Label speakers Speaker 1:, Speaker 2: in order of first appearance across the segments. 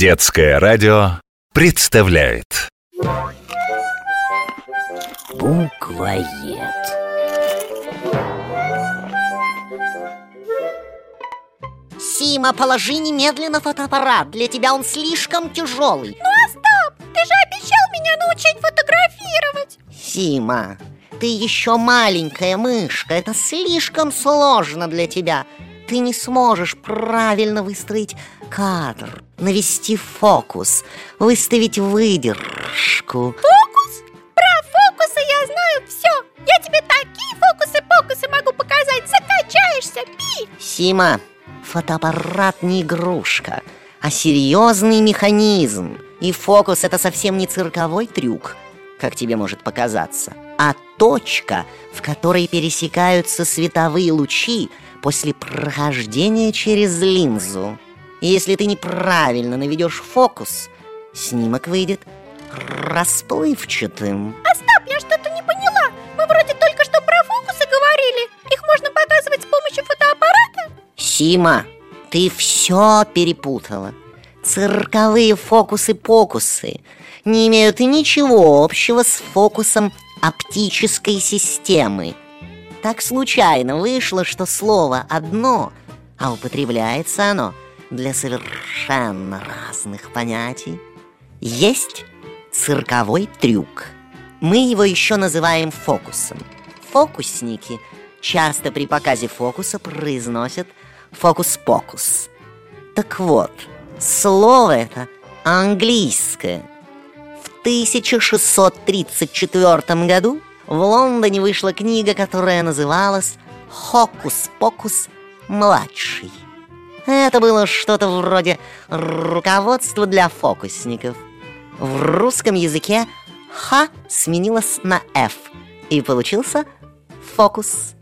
Speaker 1: Детское радио представляет
Speaker 2: Буквоед.
Speaker 3: Сима, положи немедленно фотоаппарат. Для тебя он слишком тяжелый.
Speaker 4: Ну а стоп! Ты же обещал меня научить фотографировать
Speaker 3: Сима, ты еще маленькая мышка. Это слишком сложно для тебя. Ты не сможешь правильно выстроить кадр, навести фокус, выставить выдержку.
Speaker 4: Фокус? Про фокусы я знаю все Я тебе такие фокусы-покусы могу показать Закачаешься, пи!
Speaker 3: Сима, фотоаппарат не игрушка, а серьезный механизм. И фокус это совсем не цирковой трюк, как тебе может показаться, а точка, в которой пересекаются световые лучи после прохождения через линзу. И если ты неправильно наведешь фокус, снимок выйдет расплывчатым.
Speaker 4: А стоп, я что-то не поняла Мы вроде только что про фокусы говорили Их можно показывать с помощью фотоаппарата
Speaker 3: Сима, ты все перепутала. Цирковые фокусы-покусы не имеют ничего общего с фокусом оптической системы. Так случайно вышло, что слово одно, а употребляется оно для совершенно разных понятий. Есть цирковой трюк. Мы его еще называем фокусом. Фокусники часто при показе фокуса произносят фокус-покус. Так вот, слово это английское. В 1634 году в Лондоне вышла книга, которая называлась «Хокус-покус младший». Это было что-то вроде руководства для фокусников. В русском языке «х» сменилось на «ф», и получился фокус.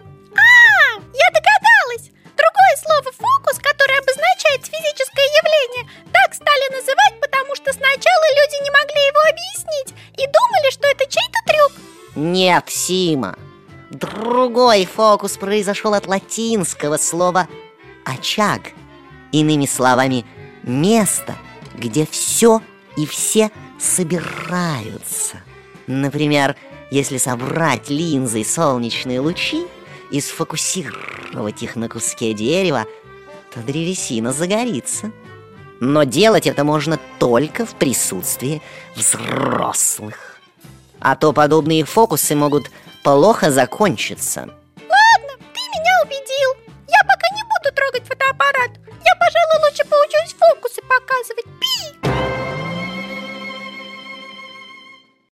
Speaker 3: Нет, Сима. Другой фокус произошел от латинского слова «очаг». Иными словами, место, где все и все собираются. Например, если собрать линзой солнечные лучи и сфокусировать их на куске дерева, то древесина загорится. Но делать это можно только в присутствии взрослых. А то подобные фокусы могут плохо закончиться.